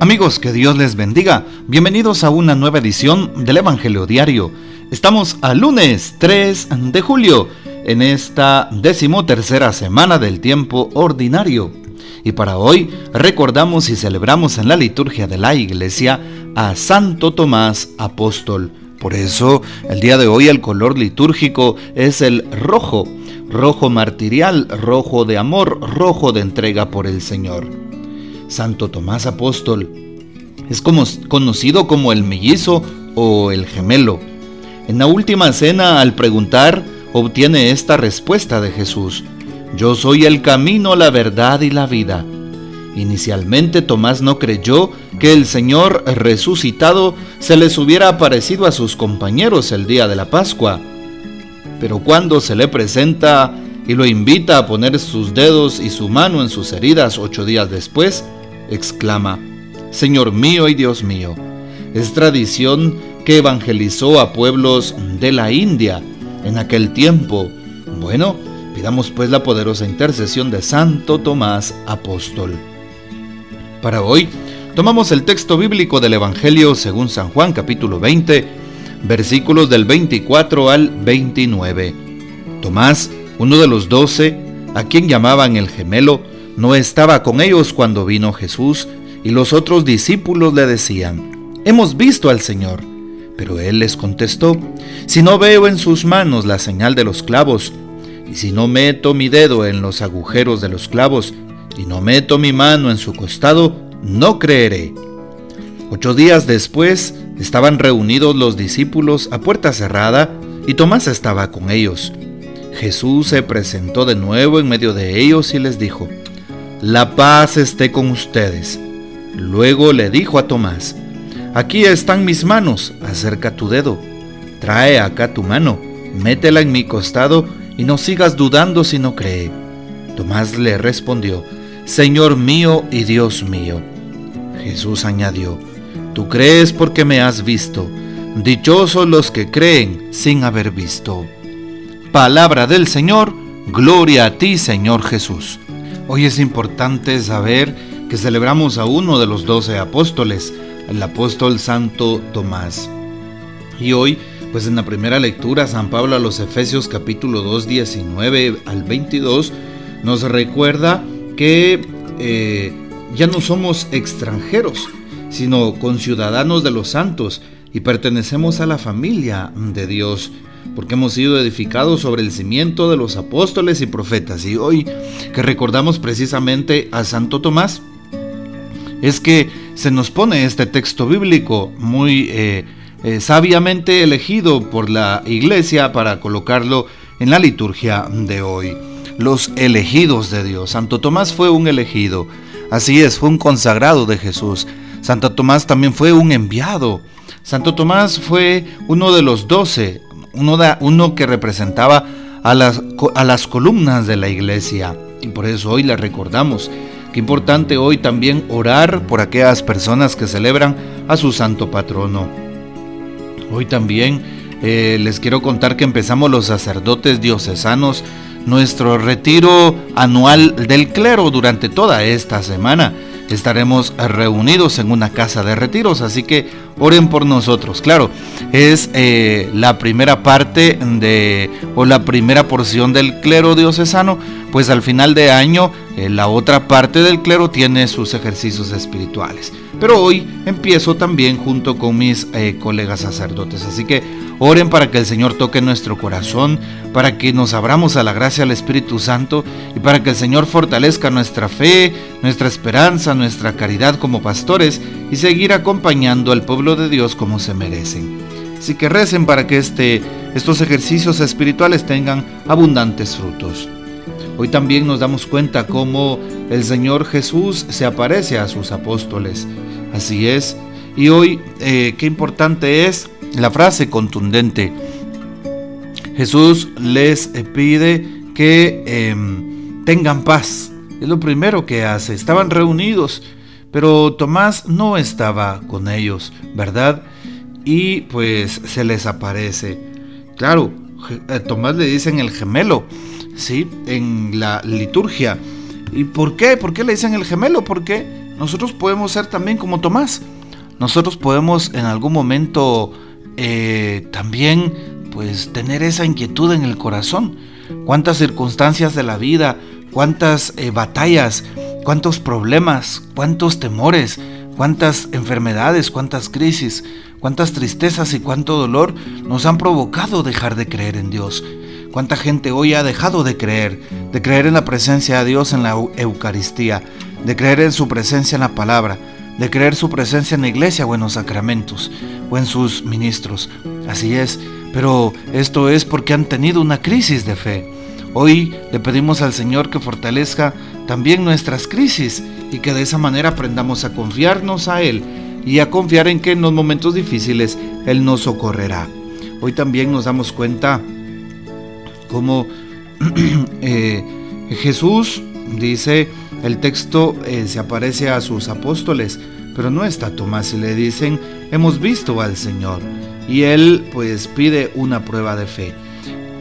Amigos, que Dios les bendiga. Bienvenidos a una nueva edición del Evangelio Diario. Estamos al lunes 3 de julio, en esta decimotercera semana del tiempo ordinario. Y para hoy recordamos y celebramos en la liturgia de la iglesia a Santo Tomás Apóstol. Por eso, el día de hoy el color litúrgico es el rojo, rojo martirial, rojo de amor, rojo de entrega por el Señor. Santo Tomás Apóstol. Es conocido como el mellizo o el gemelo. En la última cena, al preguntar, obtiene esta respuesta de Jesús. Yo soy el camino, la verdad y la vida. Inicialmente Tomás no creyó que el Señor resucitado se les hubiera aparecido a sus compañeros el día de la Pascua. Pero cuando se le presenta y lo invita a poner sus dedos y su mano en sus heridas ocho días después, exclama, Señor mío y Dios mío. Es tradición que evangelizó a pueblos de la India en aquel tiempo. Bueno, pidamos pues la poderosa intercesión de Santo Tomás Apóstol. Para hoy, tomamos el texto bíblico del Evangelio según San Juan capítulo 20, versículos del 24 al 29. Tomás, uno de los doce, a quien llamaban el gemelo, no estaba con ellos cuando vino Jesús y los otros discípulos le decían, Hemos visto al Señor. Pero él les contestó, Si no veo en sus manos la señal de los clavos, y si no meto mi dedo en los agujeros de los clavos, y no meto mi mano en su costado, no creeré. Ocho días después estaban reunidos los discípulos a puerta cerrada, y Tomás estaba con ellos. Jesús se presentó de nuevo en medio de ellos y les dijo, la paz esté con ustedes. Luego le dijo a Tomás, aquí están mis manos, acerca tu dedo, trae acá tu mano, métela en mi costado y no sigas dudando si no cree. Tomás le respondió, Señor mío y Dios mío. Jesús añadió, Tú crees porque me has visto, dichosos los que creen sin haber visto. Palabra del Señor, gloria a ti Señor Jesús. Hoy es importante saber que celebramos a uno de los doce apóstoles, el apóstol Santo Tomás. Y hoy, pues en la primera lectura, San Pablo a los Efesios capítulo 2, 19 al 22, nos recuerda que eh, ya no somos extranjeros, sino conciudadanos de los santos y pertenecemos a la familia de Dios porque hemos sido edificados sobre el cimiento de los apóstoles y profetas. Y hoy que recordamos precisamente a Santo Tomás, es que se nos pone este texto bíblico muy eh, eh, sabiamente elegido por la iglesia para colocarlo en la liturgia de hoy. Los elegidos de Dios. Santo Tomás fue un elegido. Así es, fue un consagrado de Jesús. Santo Tomás también fue un enviado. Santo Tomás fue uno de los doce, uno, que representaba a las, a las columnas de la iglesia. Y por eso hoy le recordamos. Qué importante hoy también orar por aquellas personas que celebran a su santo patrono. Hoy también eh, les quiero contar que empezamos los sacerdotes diocesanos nuestro retiro anual del clero durante toda esta semana estaremos reunidos en una casa de retiros, así que oren por nosotros. Claro, es eh, la primera parte de, o la primera porción del clero diocesano, pues al final de año eh, la otra parte del clero tiene sus ejercicios espirituales. Pero hoy empiezo también junto con mis eh, colegas sacerdotes, así que Oren para que el Señor toque nuestro corazón, para que nos abramos a la gracia del Espíritu Santo y para que el Señor fortalezca nuestra fe, nuestra esperanza, nuestra caridad como pastores y seguir acompañando al pueblo de Dios como se merecen. Así que recen para que este, estos ejercicios espirituales tengan abundantes frutos. Hoy también nos damos cuenta cómo el Señor Jesús se aparece a sus apóstoles. Así es. Y hoy, eh, qué importante es la frase contundente. Jesús les pide que em, tengan paz. Es lo primero que hace. Estaban reunidos, pero Tomás no estaba con ellos, ¿verdad? Y pues se les aparece. Claro, a Tomás le dicen el gemelo, ¿sí? En la liturgia. ¿Y por qué? ¿Por qué le dicen el gemelo? Porque nosotros podemos ser también como Tomás. Nosotros podemos en algún momento eh, también pues tener esa inquietud en el corazón. Cuántas circunstancias de la vida, cuántas eh, batallas, cuántos problemas, cuántos temores, cuántas enfermedades, cuántas crisis, cuántas tristezas y cuánto dolor nos han provocado dejar de creer en Dios. Cuánta gente hoy ha dejado de creer, de creer en la presencia de Dios en la Eucaristía, de creer en su presencia en la palabra, de creer su presencia en la iglesia o en los sacramentos o en sus ministros. Así es, pero esto es porque han tenido una crisis de fe. Hoy le pedimos al Señor que fortalezca también nuestras crisis y que de esa manera aprendamos a confiarnos a Él y a confiar en que en los momentos difíciles Él nos socorrerá. Hoy también nos damos cuenta cómo eh, Jesús dice, el texto eh, se aparece a sus apóstoles, pero no está Tomás y le dicen, hemos visto al Señor. Y él pues pide una prueba de fe.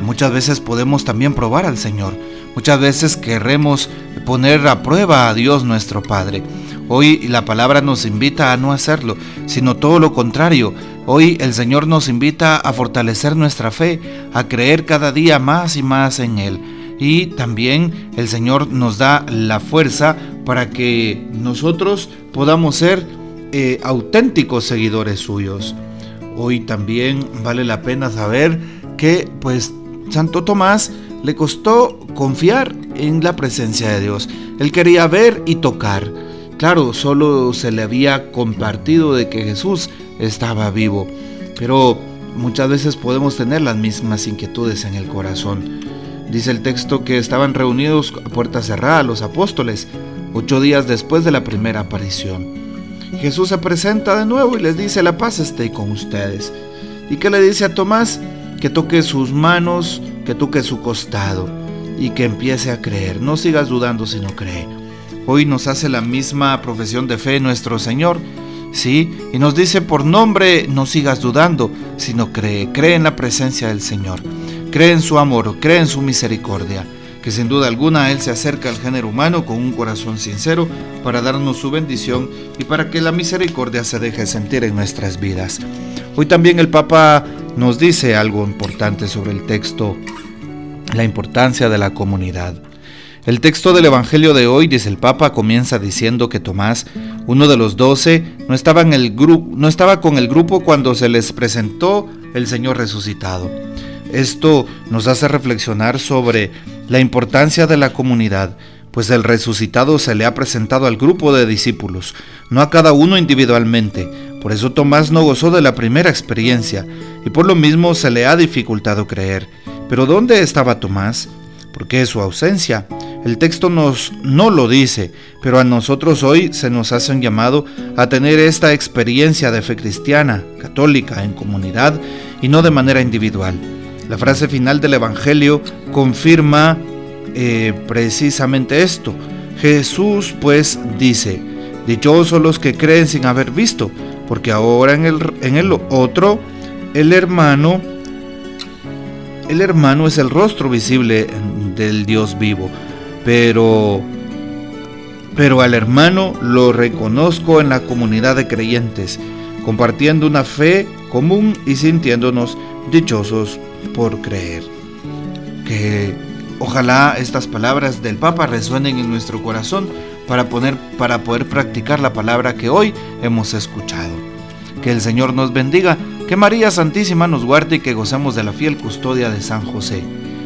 Muchas veces podemos también probar al Señor. Muchas veces querremos poner a prueba a Dios nuestro Padre. Hoy la palabra nos invita a no hacerlo, sino todo lo contrario. Hoy el Señor nos invita a fortalecer nuestra fe, a creer cada día más y más en Él. Y también el Señor nos da la fuerza para que nosotros podamos ser eh, auténticos seguidores suyos. Hoy también vale la pena saber que pues Santo Tomás le costó confiar en la presencia de Dios. Él quería ver y tocar. Claro, solo se le había compartido de que Jesús estaba vivo, pero muchas veces podemos tener las mismas inquietudes en el corazón. Dice el texto que estaban reunidos a puerta cerrada los apóstoles, ocho días después de la primera aparición. Jesús se presenta de nuevo y les dice, la paz esté con ustedes. ¿Y que le dice a Tomás? Que toque sus manos, que toque su costado y que empiece a creer. No sigas dudando si no cree. Hoy nos hace la misma profesión de fe nuestro Señor. Sí, y nos dice por nombre, no sigas dudando, sino cree, cree en la presencia del Señor, cree en su amor, cree en su misericordia, que sin duda alguna Él se acerca al género humano con un corazón sincero para darnos su bendición y para que la misericordia se deje sentir en nuestras vidas. Hoy también el Papa nos dice algo importante sobre el texto, la importancia de la comunidad. El texto del Evangelio de hoy, dice el Papa, comienza diciendo que Tomás, uno de los doce, no estaba, no estaba con el grupo cuando se les presentó el Señor resucitado. Esto nos hace reflexionar sobre la importancia de la comunidad, pues el resucitado se le ha presentado al grupo de discípulos, no a cada uno individualmente. Por eso Tomás no gozó de la primera experiencia y por lo mismo se le ha dificultado creer. Pero ¿dónde estaba Tomás? ¿Por qué su ausencia? El texto nos no lo dice, pero a nosotros hoy se nos hace un llamado a tener esta experiencia de fe cristiana, católica, en comunidad y no de manera individual. La frase final del Evangelio confirma eh, precisamente esto. Jesús pues dice, dichosos los que creen sin haber visto, porque ahora en el, en el otro, el hermano, el hermano es el rostro visible del Dios vivo pero pero al hermano lo reconozco en la comunidad de creyentes, compartiendo una fe común y sintiéndonos dichosos por creer. Que ojalá estas palabras del Papa resuenen en nuestro corazón para, poner, para poder practicar la palabra que hoy hemos escuchado. Que el Señor nos bendiga, que María Santísima nos guarde y que gozamos de la fiel custodia de San José.